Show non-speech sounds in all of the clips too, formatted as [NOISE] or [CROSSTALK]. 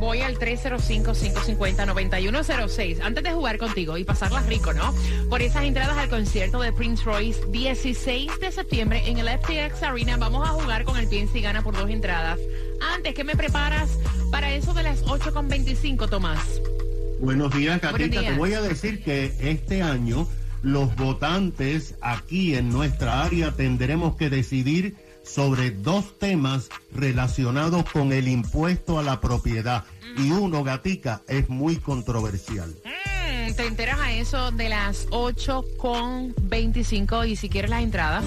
voy al 305-550-9106. Antes de jugar contigo y pasarlas rico, ¿no? Por esas entradas al concierto de Prince Royce, 16 de septiembre en el FTX Arena. Vamos a jugar con el Piensa y Gana por dos entradas. Antes, ¿qué me preparas para eso de las 8.25, Tomás? Buenos días, Catita. Te voy a decir que este año los votantes aquí en nuestra área tendremos que decidir sobre dos temas relacionados con el impuesto a la propiedad. Y uno, gatica, es muy controversial. Mm, te enteras a eso de las 8 con 25 y si quieres las entradas.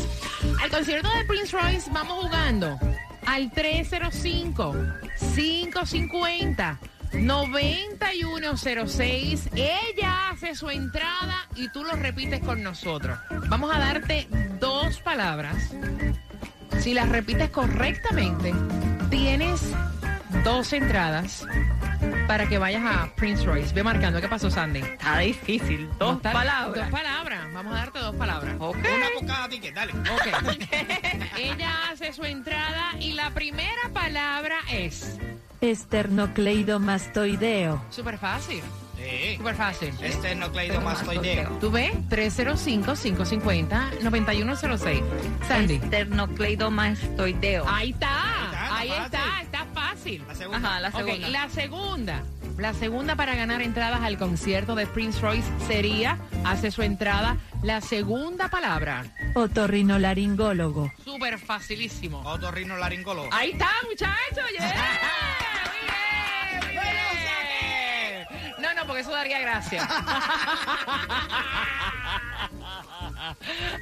Al concierto de Prince Royce vamos jugando al 305 550 9106. Ella hace su entrada y tú lo repites con nosotros. Vamos a darte dos palabras. Si las repites correctamente, tienes dos entradas para que vayas a Prince Royce. Ve marcando. ¿Qué pasó, Sandy? Está difícil. Dos palabras. Dos palabras. Vamos a darte dos palabras. Una por cada ticket, dale. [LAUGHS] Ok. Ella hace su entrada y la primera palabra es... Esternocleidomastoideo. Súper fácil. Sí. Súper fácil. Esternocleidomastoideo. ¿Tú ves? 305-550-9106. Sandy. Esternocleidomastoideo. Ahí está. Ahí está. Está fácil. La segunda. Ajá, la segunda. La segunda. La segunda para ganar entradas al concierto de Prince Royce sería, hace su entrada, la segunda palabra. Otorrinolaringólogo. Súper facilísimo. Otorrinolaringólogo. Ahí está, muchachos. Yeah. [LAUGHS] porque eso daría gracia. [LAUGHS]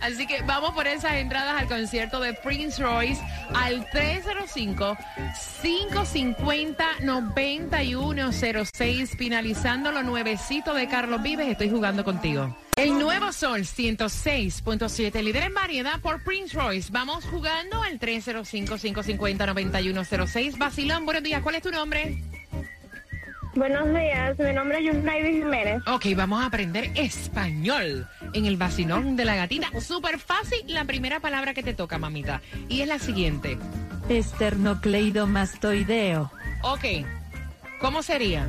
Así que vamos por esas entradas al concierto de Prince Royce al 305-550-9106, finalizando lo nuevecito de Carlos Vives. Estoy jugando contigo. El nuevo Sol 106.7, líder en variedad por Prince Royce. Vamos jugando al 305-550-9106. Basilón, buenos días. ¿Cuál es tu nombre? Buenos días, mi nombre es Yusnaidy Jiménez. Ok, vamos a aprender español en el vacilón de la gatita. Súper fácil la primera palabra que te toca, mamita. Y es la siguiente. Esternocleidomastoideo. Ok, ¿cómo sería?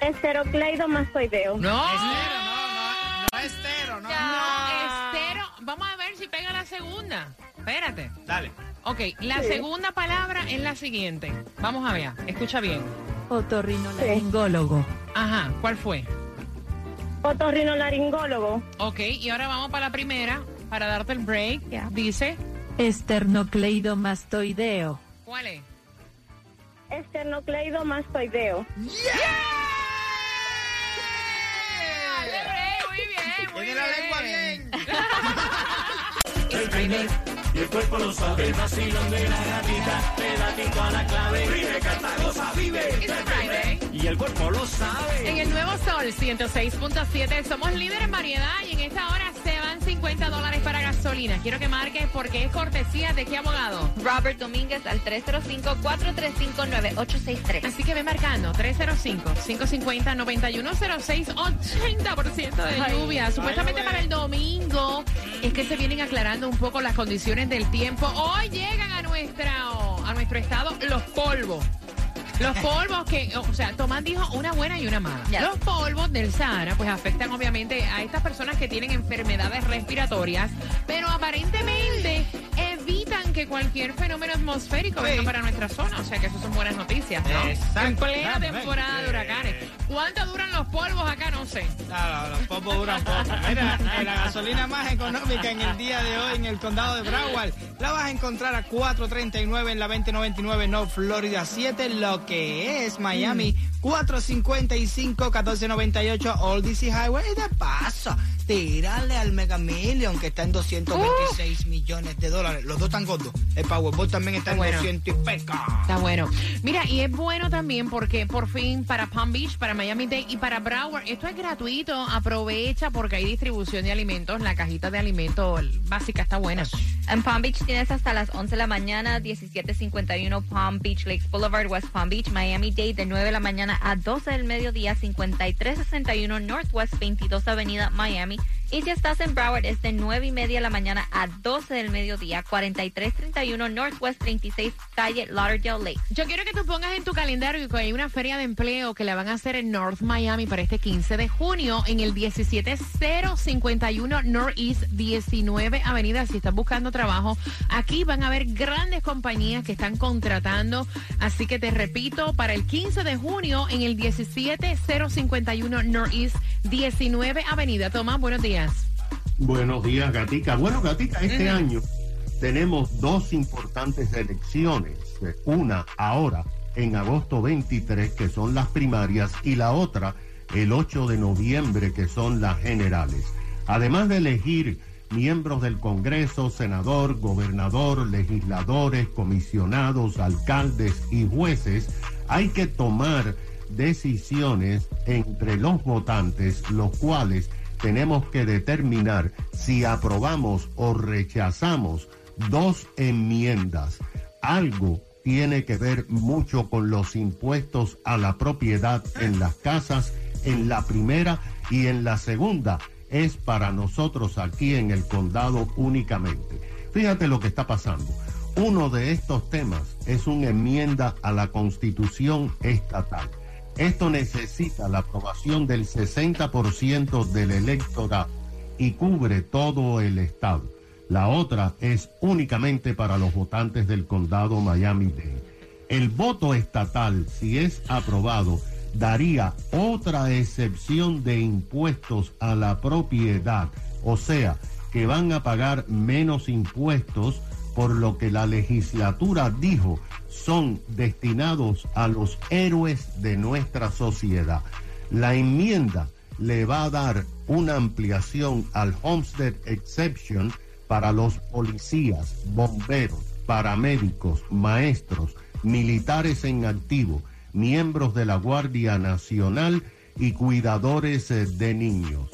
Esterocleidomastoideo. No. Estero, no, no, no estero, no. No, estero. Vamos a ver si pega la segunda. Espérate. Dale. Ok, la segunda palabra es la siguiente. Vamos a ver, escucha bien. Otorrinolaringólogo. Ajá, ¿cuál fue? Otorrinolaringólogo. Ok, y ahora vamos para la primera, para darte el break. Dice, Esternocleidomastoideo. ¿cuál es? Esternocleidomastoideo. Muy bien, muy Tiene la lengua bien. bien. [LAUGHS] Y el cuerpo lo sabe, el vacilón de la gatita, pedatito a la clave, vive, canta, goza, vive. It's Friday. Y el cuerpo lo sabe. En el nuevo Sol 106.7 somos líderes en variedad y en esta hora 50 dólares para gasolina. Quiero que marques porque es cortesía de qué abogado. Robert Domínguez al 305-435-9863. Así que ve marcando 305-550-9106, 80% de lluvia. Supuestamente para el domingo es que se vienen aclarando un poco las condiciones del tiempo. Hoy llegan a, nuestra, a nuestro estado los polvos. Los polvos que, o sea, Tomás dijo una buena y una mala. Ya. Los polvos del Sahara, pues afectan obviamente a estas personas que tienen enfermedades respiratorias, pero aparentemente que cualquier fenómeno atmosférico venga para nuestra zona. O sea que eso son buenas noticias, ¿no? En plena temporada de huracanes. ¿Cuánto duran los polvos acá? No sé. Claro, los popos duran poco. Mira, la gasolina más económica en el día de hoy en el condado de Broward la vas a encontrar a 4.39 en la 2099 North Florida 7, lo que es Miami 455 1498 Old DC Highway. De paso, tirarle al Mega Million, que está en 226 millones de dólares. Los dos están gordos. El Powerball también está en Bueno. 200 y peca. Está bueno. Mira, y es bueno también porque por fin para Palm Beach, para Miami Dade y para Broward, esto es gratuito. Aprovecha porque hay distribución de alimentos. La cajita de alimentos básica está buena. En Palm Beach tienes hasta las 11 de la mañana, 1751 Palm Beach Lakes Boulevard, West Palm Beach, Miami Dade, de 9 de la mañana a 12 del mediodía, 5361 Northwest 22 Avenida, Miami. Y si estás en Broward, es de 9 y media de la mañana a 12 del mediodía, 4331 Northwest 36 Calle Lauderdale Lakes. Yo quiero que tú pongas en tu calendario que hay una feria de empleo que la van a hacer en North Miami para este 15 de junio en el 17051 Northeast 19 Avenida. Si estás buscando trabajo, aquí van a haber grandes compañías que están contratando. Así que te repito, para el 15 de junio en el 17051 Northeast 19 Avenida. Tomás, buenos días. Buenos días, Gatica. Bueno, Gatica, este año tenemos dos importantes elecciones. Una ahora, en agosto 23, que son las primarias, y la otra el 8 de noviembre, que son las generales. Además de elegir miembros del Congreso, senador, gobernador, legisladores, comisionados, alcaldes y jueces, hay que tomar decisiones entre los votantes, los cuales tenemos que determinar si aprobamos o rechazamos dos enmiendas. Algo tiene que ver mucho con los impuestos a la propiedad en las casas, en la primera y en la segunda. Es para nosotros aquí en el condado únicamente. Fíjate lo que está pasando. Uno de estos temas es una enmienda a la constitución estatal. Esto necesita la aprobación del 60% del electorado y cubre todo el estado. La otra es únicamente para los votantes del condado Miami-Dade. El voto estatal, si es aprobado, daría otra excepción de impuestos a la propiedad, o sea, que van a pagar menos impuestos por lo que la legislatura dijo son destinados a los héroes de nuestra sociedad. La enmienda le va a dar una ampliación al Homestead Exception para los policías, bomberos, paramédicos, maestros, militares en activo, miembros de la Guardia Nacional y cuidadores eh, de niños.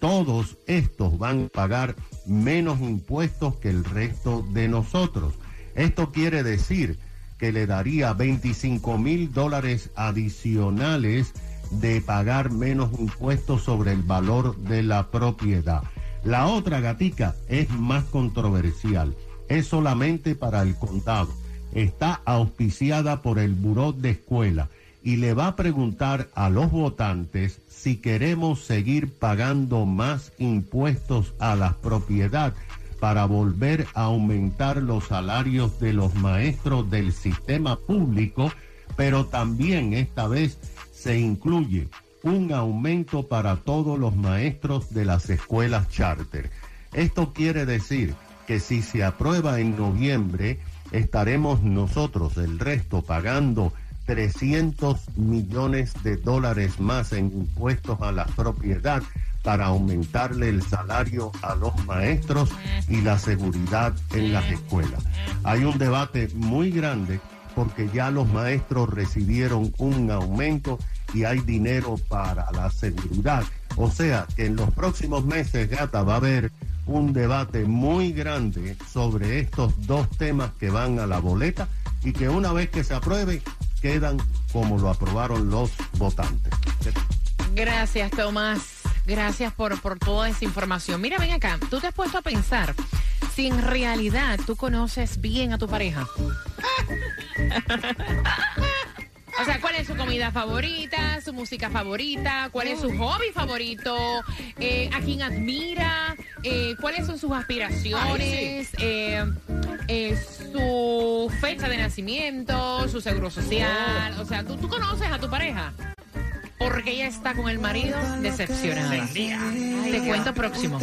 Todos estos van a pagar menos impuestos que el resto de nosotros. Esto quiere decir que le daría 25 mil dólares adicionales de pagar menos impuestos sobre el valor de la propiedad. La otra gatica es más controversial. Es solamente para el condado. Está auspiciada por el Buró de Escuela y le va a preguntar a los votantes si queremos seguir pagando más impuestos a la propiedad para volver a aumentar los salarios de los maestros del sistema público, pero también esta vez se incluye un aumento para todos los maestros de las escuelas charter. Esto quiere decir que si se aprueba en noviembre, estaremos nosotros, el resto, pagando 300 millones de dólares más en impuestos a la propiedad para aumentarle el salario a los maestros y la seguridad en las escuelas. Hay un debate muy grande porque ya los maestros recibieron un aumento y hay dinero para la seguridad. O sea que en los próximos meses, Gata, va a haber un debate muy grande sobre estos dos temas que van a la boleta y que una vez que se apruebe quedan como lo aprobaron los votantes. Gracias, Tomás. Gracias por, por toda esa información. Mira, ven acá, tú te has puesto a pensar si en realidad tú conoces bien a tu pareja. [LAUGHS] O sea, ¿cuál es su comida favorita, su música favorita, cuál es su hobby favorito, eh, a quién admira, eh, cuáles son sus aspiraciones, eh, eh, su fecha de nacimiento, su seguro social? O sea, ¿tú, tú conoces a tu pareja? Porque ella está con el marido decepcionada. Te cuento próximo.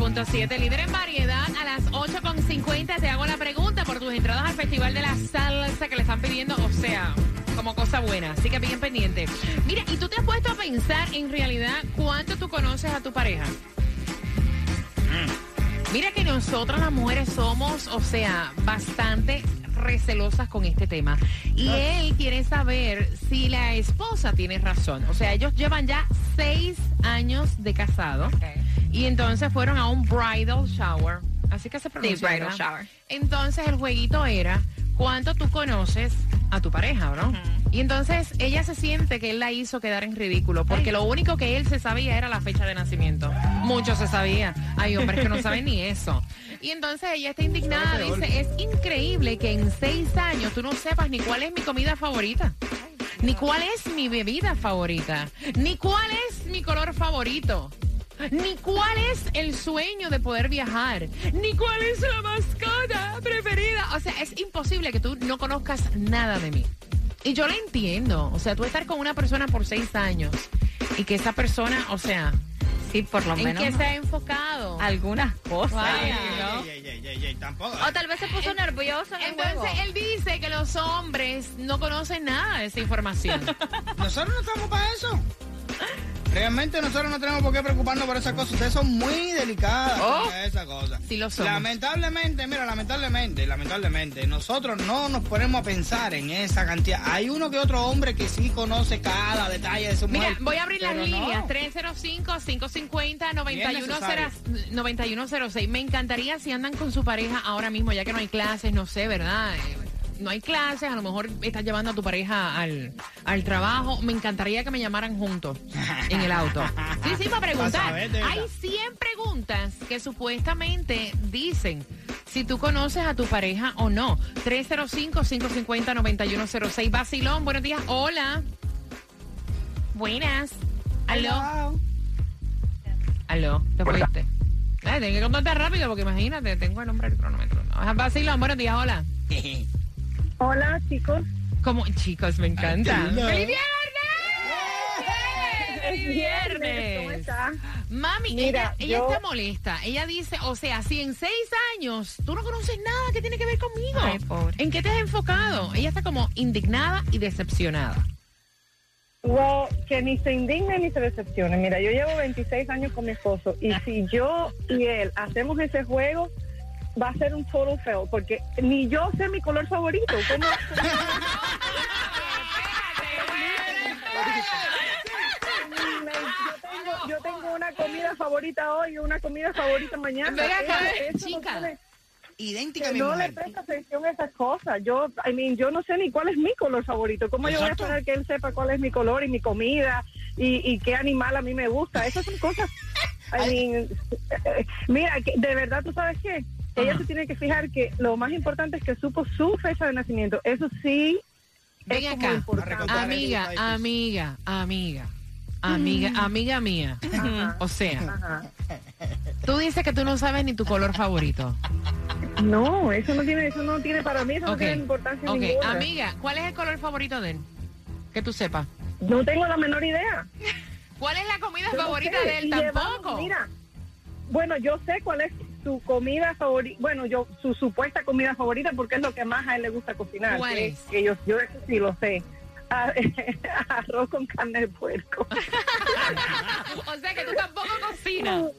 106.7, líder en variedad, a las 8.50 te hago la pregunta por tus entradas al Festival de la Salsa que le están pidiendo, o sea, como cosa buena, así que bien pendiente. Mira, ¿y tú te has puesto a pensar en realidad cuánto tú conoces a tu pareja? Mira que nosotras las mujeres somos, o sea, bastante recelosas con este tema. Y él quiere saber si la esposa tiene razón. O sea, ellos llevan ya seis años de casado. Y entonces fueron a un bridal shower. Así que se pronuncia, bridal ¿verdad? shower. Entonces el jueguito era cuánto tú conoces a tu pareja, ¿no? Y entonces ella se siente que él la hizo quedar en ridículo, porque lo único que él se sabía era la fecha de nacimiento. Mucho se sabía. Hay hombres que no [LAUGHS] saben ni eso. Y entonces ella está indignada, dice, es increíble que en seis años tú no sepas ni cuál es mi comida favorita. Ni cuál es mi bebida favorita. Ni cuál es mi color favorito. Ni cuál es el sueño de poder viajar. Ni cuál es la mascota preferida. O sea, es imposible que tú no conozcas nada de mí. Y yo lo entiendo. O sea, tú estar con una persona por seis años y que esa persona, o sea, Sí, por lo ¿en menos. qué se ha enfocado? Algunas cosas. O tal vez se puso nervioso en el Entonces juego. él dice que los hombres no conocen nada de esa información. [LAUGHS] Nosotros no estamos para eso. Realmente nosotros no tenemos por qué preocuparnos por esas cosas. Ustedes son muy delicadas Oh. con esas cosas. Sí lo somos. Lamentablemente, mira, lamentablemente, lamentablemente, nosotros no nos ponemos a pensar en esa cantidad. Hay uno que otro hombre que sí conoce cada detalle de su Mira, mujer. voy a abrir las pero no. líneas 305-550-9106. Me encantaría si andan con su pareja ahora mismo, ya que no hay clases, no sé, ¿verdad? Eh, No hay clases, a lo mejor estás llevando a tu pareja al, al trabajo. Me encantaría que me llamaran juntos en el auto. [LAUGHS] Sí, sí, para preguntar. Hay 100 preguntas que supuestamente dicen si tú conoces a tu pareja o no. 305-550-9106. Basilón, buenos días. Hola. Buenas. Aló. Aló, te fuiste. Ay, tengo que contarte rápido porque imagínate, tengo el nombre del cronómetro. No, Basilón, buenos días, hola. [LAUGHS] Hola, chicos. Como, chicos, me encanta. Ay, lindo. ¡Feliz viernes! ¡Feliz ¿Cómo viernes! estás? Mami, Mira, ella, ella yo- está molesta. Ella dice, o sea, si en seis años tú no conoces nada que tiene que ver conmigo. Ay, pobre. ¿En qué te has enfocado? Ella está como indignada y decepcionada. Well, que ni se indigne ni se decepcione. Mira, yo llevo 26 años con mi esposo y si yo y él hacemos ese juego, va a ser un total fail porque ni yo sé mi color favorito. ¿Cómo- yo, [LAUGHS] tengo, yo tengo una comida favorita hoy y una comida favorita mañana. Ven acá, Eso- eso no chica. tiene- Idéntica a que mi no le mujer. presta atención a esas cosas. Yo, I mean, yo no sé ni cuál es mi color favorito. ¿Cómo yo voy a Exacto. esperar que él sepa cuál es mi color y mi comida y, y qué animal a mí me gusta? Esas son cosas. I mean, eh, mira, que de verdad, ¿tú sabes qué? Ella se tiene que fijar que lo más importante es que supo su fecha de nacimiento. Eso sí Ven es acá. importante. Recontar Amiga, amiga, amiga, amiga, amiga mía. Ajá. O sea, Ajá. tú dices que tú no sabes ni tu color favorito. No, eso no tiene, eso no tiene para mí, eso no tiene importancia ok. ninguna. Amiga, ¿cuál es el color favorito de él? Que tú sepas. No tengo la menor idea. ¿Cuál es la comida Yo no favorita sé, de él? y llevamos- Tampoco. mira, bueno, yo sé cuál es su comida favorita, bueno, yo su supuesta comida favorita porque es lo que más a él le gusta cocinar. ¿Cuál que- es? Que yo, yo eso sí lo sé. Ah, [LAUGHS] Arroz con carne de puerco. [LAUGHS] o sea que tú tampoco cocinas. [LAUGHS]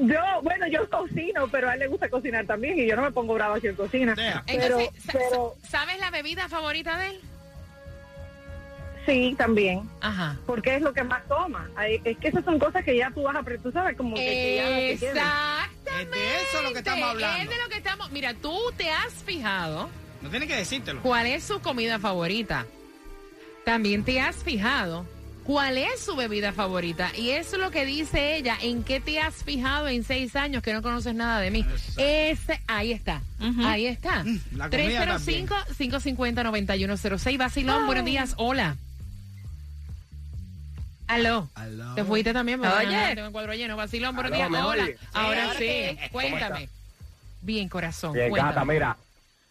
Yo, bueno, yo cocino, pero a él le gusta cocinar también y yo no me pongo brava si él cocina. Deja. Pero, Entonces, ¿sabes la bebida favorita de él? Sí, también, Ajá. porque es lo que más toma. Es que esas son cosas que ya tú vas a, tú sabes, como que, que ya. Exactamente. Es de eso lo que estamos hablando. Es de lo que estamos. Mira, tú te has fijado No tiene que decírtelo. cuál es su comida favorita. También te has fijado cuál es su bebida favorita. Y eso es lo que dice ella. ¿En qué te has fijado en seis años que no conoces nada de mí? Ese, ahí está. Ahí está. Mm, la comida 305-550-9106. Vacilón, buenos días. Hola. Aló. Aló. Te fuiste también. porque, Oye. tengo el cuadro lleno. Vacilón, buenos Aló, días. ¿me Hola. oye? Ahora Sí, sí. ahora sí. Cuéntame. Bien, corazón. Bien, cuéntame. gata, mira,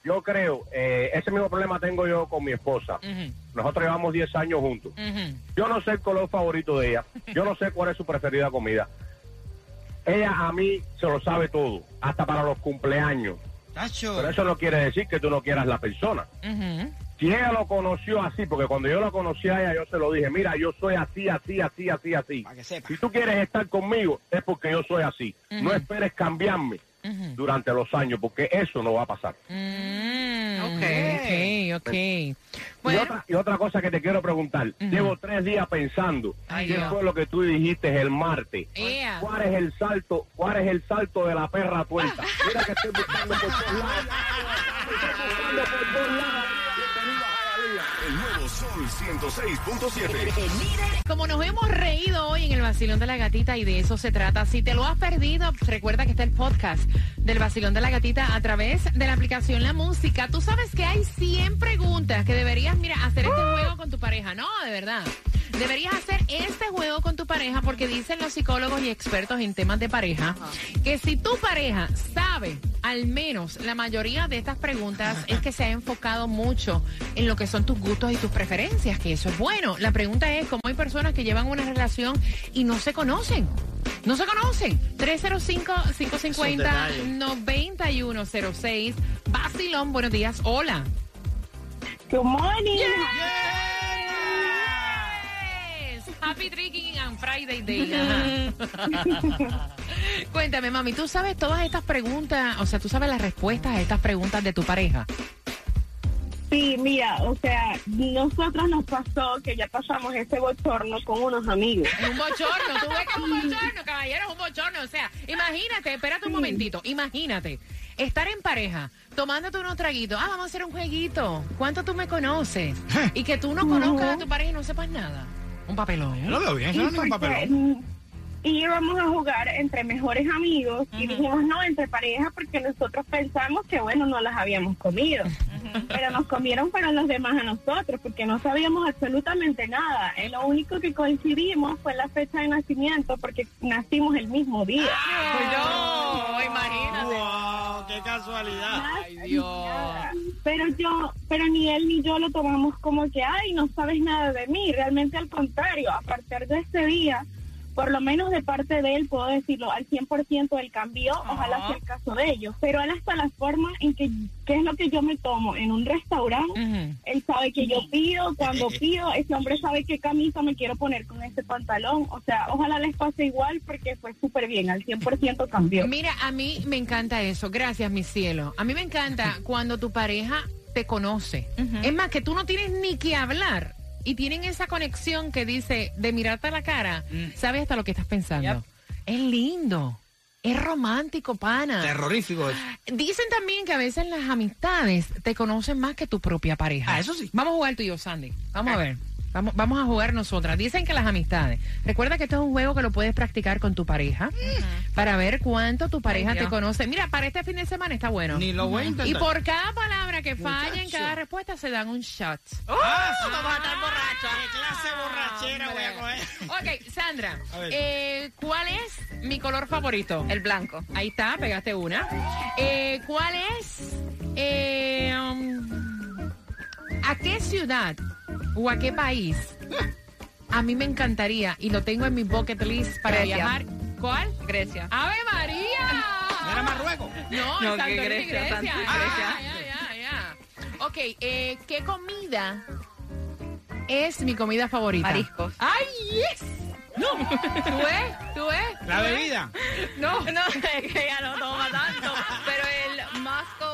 yo creo, eh, ese mismo problema tengo yo con mi esposa. Ujú, Nosotros llevamos 10 años juntos. ujú. Yo no sé el color favorito de ella. Yo no sé cuál es su preferida comida. Ella a mí se lo sabe todo, hasta para los cumpleaños. Tacho. Pero eso no quiere decir que tú no quieras la persona. Ujú. Si ella lo conoció así, porque cuando yo la conocí a ella, yo se lo dije, mira, yo soy así, así, así, así, así. Para que sepa. Si tú quieres estar conmigo, es porque yo soy así. No esperes cambiarme durante los años, porque eso no va a pasar. Mm, Ok. ok, ok. Y, Bueno, otra, y otra cosa que te quiero preguntar. Llevo tres días pensando. Ay, ¿Qué Dios. fue lo que tú dijiste el martes? ¿Cuál es el salto? ¿Cuál es el salto de la perra tuerta? [LAUGHS] Mira que estoy buscando por todos lados. Estoy buscando por todos lados. Sol 106.7. Como nos hemos reído hoy en el Vacilón de la Gatita y de eso se trata. Si te lo has perdido, recuerda que está el podcast del Vacilón de la Gatita a través de la aplicación La Música. Tú sabes que hay 100 preguntas que deberías, mira, hacer este juego con tu pareja. No, de verdad. Deberías hacer este juego con tu pareja porque dicen los psicólogos y expertos en temas de pareja que si tu pareja sabe al menos la mayoría de estas preguntas es que se ha enfocado mucho en lo que son tus gustos y tus preferencias, que eso es bueno. La pregunta es cómo hay personas que llevan una relación y no se conocen. No se conocen. 305-550-9106. Basilón, buenos días. Hola. Good morning. Happy Drinking and Friday Day. Ajá. [LAUGHS] Cuéntame, mami, ¿tú sabes todas estas preguntas? O sea, ¿tú sabes las respuestas a estas preguntas de tu pareja? Sí, mira, o sea, nosotros nos pasó que ya pasamos ese bochorno con unos amigos. Un bochorno, tú ves que es un bochorno, caballero, es un bochorno. O sea, imagínate, espérate un momentito, imagínate, estar en pareja, tomándote unos traguitos, ah, vamos a hacer un jueguito, ¿cuánto tú me conoces? Y que tú no conozcas a tu pareja y no sepas nada. Un papelón. Yo lo veo bien, eso no es ningún papelón. mm, y íbamos a jugar entre mejores amigos y dijimos no entre pareja porque nosotros pensamos que bueno no las habíamos comido pero nos comieron fueron los demás a nosotros porque no sabíamos absolutamente nada Eh, lo único que coincidimos fue la fecha de nacimiento porque nacimos el mismo día no, imagínate. Wow, qué casualidad. Ay, Dios. pero yo pero ni él ni yo lo tomamos como que ay no sabes nada de mí realmente al contrario a partir de ese día por lo menos de parte de él puedo decirlo al 100% él cambió ojalá sea el caso de ellos pero él hasta la forma en que qué es lo que yo me tomo en un restaurante Ujú. él sabe que yo pido cuando pido ese hombre sabe qué camisa me quiero poner con ese pantalón o sea ojalá les pase igual porque fue súper bien al 100% cambió Mira, a mí me encanta eso. Gracias, mi cielo. A mí me encanta cuando tu pareja te conoce. Es más, que tú no tienes ni que hablar. Y tienen esa conexión que dice, de mirarte a la cara, sabes hasta lo que estás pensando. Es lindo. Es romántico, pana. Terrorífico. Dicen también que a veces las amistades te conocen más que tu propia pareja. Ah, eso sí. Vamos a jugar tú y yo, Sandy. Vamos a ver. Vamos, vamos a jugar nosotras. Dicen que las amistades. Recuerda que esto es un juego que lo puedes practicar con tu pareja para ver cuánto tu pareja te conoce. Mira, para este fin de semana está bueno. Ni lo voy a intentar. Y por cada palabra que falla en Muchacho. cada respuesta se dan un shot. Ah, vamos a estar borrachos. ¿Qué clase borrachera voy a coger? Ok, Sandra, eh, ¿cuál es mi color favorito? El blanco. Ahí está, pegaste una. Eh, ¿Cuál es? eh, um, ¿A qué ciudad o a qué país? A mí me encantaría y lo tengo en mi bucket list para Grecia. viajar. ¿Cuál? Grecia. ¡Ave María! ¿No era Marruecos? No, No, que Grecia, Grecia. Ah, Grecia. ya, ya, ya. Ok, eh, ¿qué comida es mi comida favorita? Mariscos. ¡Ay, yes! No, ¿tú ves? ¿Tú ves? ¿La bebida? No. No, [LAUGHS] es que ella no toma tanto. Pero el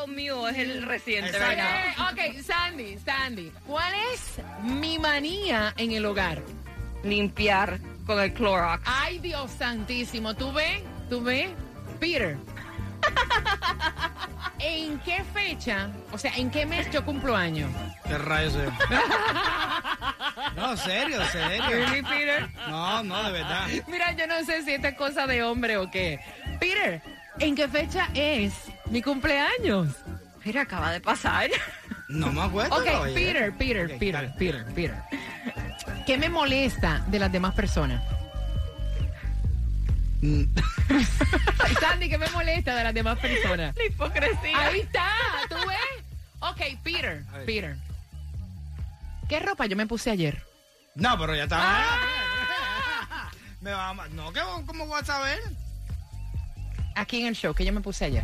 Mule es el reciente, Exacto. ¿verdad? Ok, Sandy, Sandy, ¿cuál es mi manía en el hogar? Limpiar con el Clorox. Ay, Dios santísimo, ¿tú ves? ¿Tú ves? Peter. [LAUGHS] ¿En qué fecha, o sea, en qué mes yo cumplo años? ¿Qué rayos es? [LAUGHS] No, serio, serio. Peter? No, no, de verdad. Mira, yo no sé si esta es cosa de hombre o qué. Peter, ¿en qué fecha es mi cumpleaños? Mira, acaba de pasar. No me acuerdo. Ok. Peter, Peter, Peter. Peter, Peter. ¿Qué me molesta de las demás personas? Mm. [LAUGHS] Sandy, ¿qué me molesta de las demás personas? La hipocresía. Ahí está, ¿tú ves? Ok, Peter. Peter. ¿Qué ropa yo me puse ayer? No, pero ya está. Ah. Me va a No, ¿qué, ¿cómo voy a saber? Aquí en el show, que yo me puse ayer.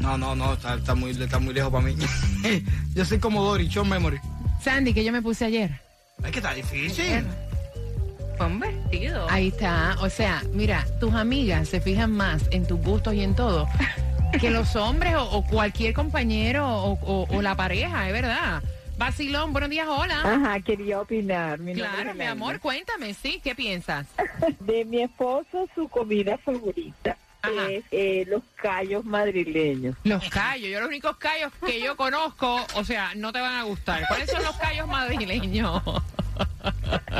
No, no, no, está, está muy, está muy lejos para mí. [LAUGHS] Yo soy como Dory, show memory. Sandy, que yo me puse ayer. Es que está difícil. Un vestido. Ahí está. O sea, mira, tus amigas se fijan más en tus gustos y en todo [LAUGHS] que los hombres o, o cualquier compañero o, o- o la pareja, es verdad. Vacilón, buenos días, hola. Ajá, quería opinar. Mi Claro, mi amor, cuéntame, sí, ¿qué piensas? [LAUGHS] De mi esposo, su comida favorita. Es eh, los callos madrileños. Los callos, yo los únicos callos que yo conozco, o sea, no te van a gustar. ¿Cuáles son los callos madrileños? [LAUGHS]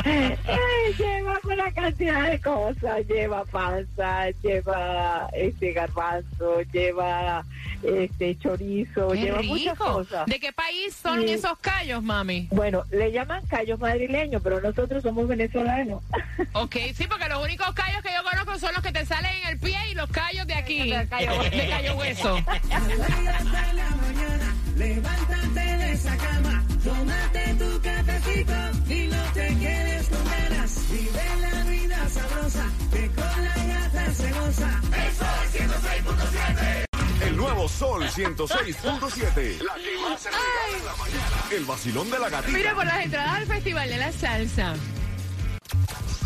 Ay, lleva una cantidad de cosas. Lleva panza, lleva este garbanzo, lleva este chorizo, ¡Qué lleva muchas cosas. ¿De qué país son Sí. esos callos, mami? Bueno, le llaman callos madrileños, pero nosotros somos venezolanos. [LAUGHS] Ok, sí, porque los únicos callos que yo conozco son los que te salen en el pie y los callos de aquí, De callo hueso. de callo hueso. Levántate nuevo Sol 106.7. La que más se regala en la mañana. El vacilón de la gatita. Mira, por las entradas al Festival de la Salsa.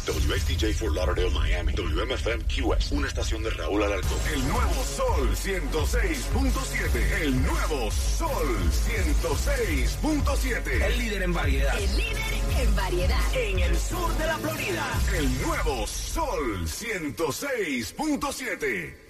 WSTJ for Lauderdale, Miami. WMFM QS. Una estación de Raúl Alarcón. El nuevo Sol 106.7. El nuevo Sol 106.7. El líder en variedad. El líder en variedad. En el sur de la Florida. El nuevo Sol 106.7.